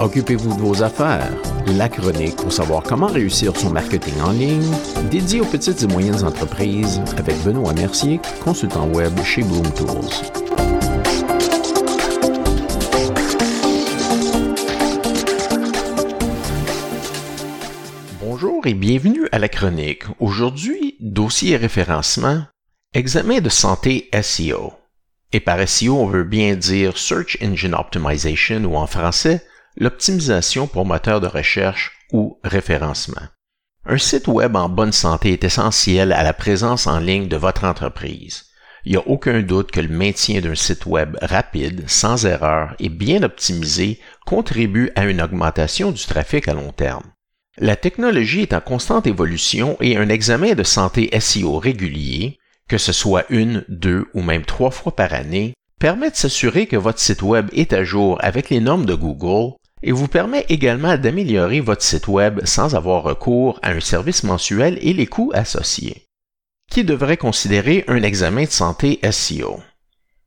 Occupez-vous de vos affaires. La chronique pour savoir comment réussir son marketing en ligne, dédié aux petites et moyennes entreprises avec Benoît Mercier, consultant web chez Bloom Tools. Bonjour et bienvenue à la chronique. Aujourd'hui, dossier référencement, examen de santé SEO. Et par SEO, on veut bien dire Search Engine Optimization ou en français, l'optimisation pour moteur de recherche ou référencement. Un site web en bonne santé est essentiel à la présence en ligne de votre entreprise. Il n'y a aucun doute que le maintien d'un site web rapide, sans erreur et bien optimisé contribue à une augmentation du trafic à long terme. La technologie est en constante évolution et un examen de santé SEO régulier, que ce soit une, deux ou même trois fois par année, permet de s'assurer que votre site web est à jour avec les normes de Google et vous permet également d'améliorer votre site web sans avoir recours à un service mensuel et les coûts associés. Qui devrait considérer un examen de santé SEO?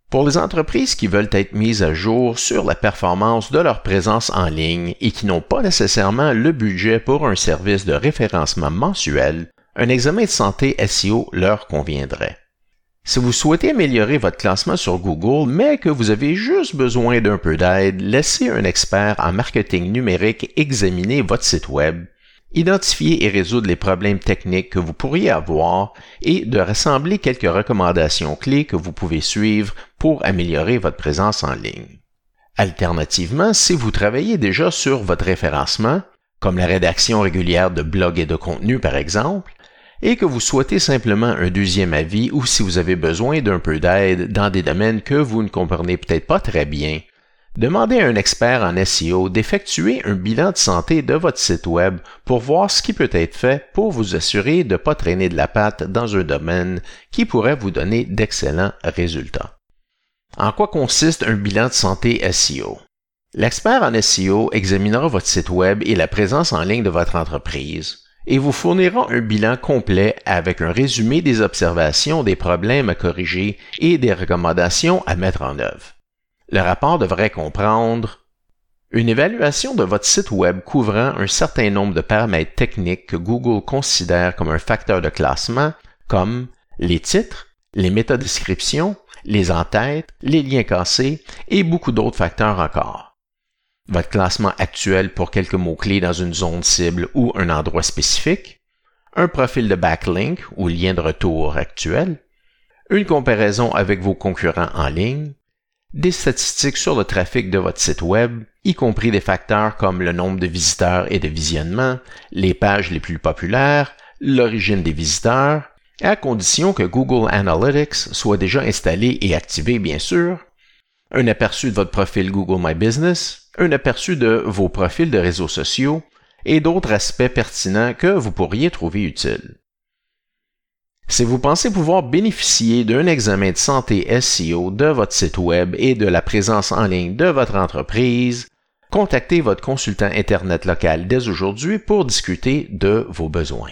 Pour les entreprises qui veulent être mises à jour sur la performance de leur présence en ligne et qui n'ont pas nécessairement le budget pour un service de référencement mensuel, un examen de santé SEO leur conviendrait. Si vous souhaitez améliorer votre classement sur Google, mais que vous avez juste besoin d'un peu d'aide, laissez un expert en marketing numérique examiner votre site web, identifier et résoudre les problèmes techniques que vous pourriez avoir et de rassembler quelques recommandations clés que vous pouvez suivre pour améliorer votre présence en ligne. Alternativement, si vous travaillez déjà sur votre référencement, comme la rédaction régulière de blogs et de contenus par exemple, et que vous souhaitez simplement un deuxième avis ou si vous avez besoin d'un peu d'aide dans des domaines que vous ne comprenez peut-être pas très bien, demandez à un expert en SEO d'effectuer un bilan de santé de votre site web pour voir ce qui peut être fait pour vous assurer de ne pas traîner de la patte dans un domaine qui pourrait vous donner d'excellents résultats. En quoi consiste un bilan de santé SEO? L'expert en SEO examinera votre site web et la présence en ligne de votre entreprise, et vous fournira un bilan complet avec un résumé des observations, des problèmes à corriger et des recommandations à mettre en œuvre. Le rapport devrait comprendre une évaluation de votre site Web couvrant un certain nombre de paramètres techniques que Google considère comme un facteur de classement, comme les titres, les métadescriptions, les entêtes, les liens cassés et beaucoup d'autres facteurs encore votre classement actuel pour quelques mots-clés dans une zone cible ou un endroit spécifique, un profil de backlink ou lien de retour actuel, une comparaison avec vos concurrents en ligne, des statistiques sur le trafic de votre site web, y compris des facteurs comme le nombre de visiteurs et de visionnements, les pages les plus populaires, l'origine des visiteurs, à condition que Google Analytics soit déjà installé et activé bien sûr, un aperçu de votre profil Google My Business, un aperçu de vos profils de réseaux sociaux et d'autres aspects pertinents que vous pourriez trouver utiles. Si vous pensez pouvoir bénéficier d'un examen de santé SEO de votre site Web et de la présence en ligne de votre entreprise, contactez votre consultant Internet local dès aujourd'hui pour discuter de vos besoins.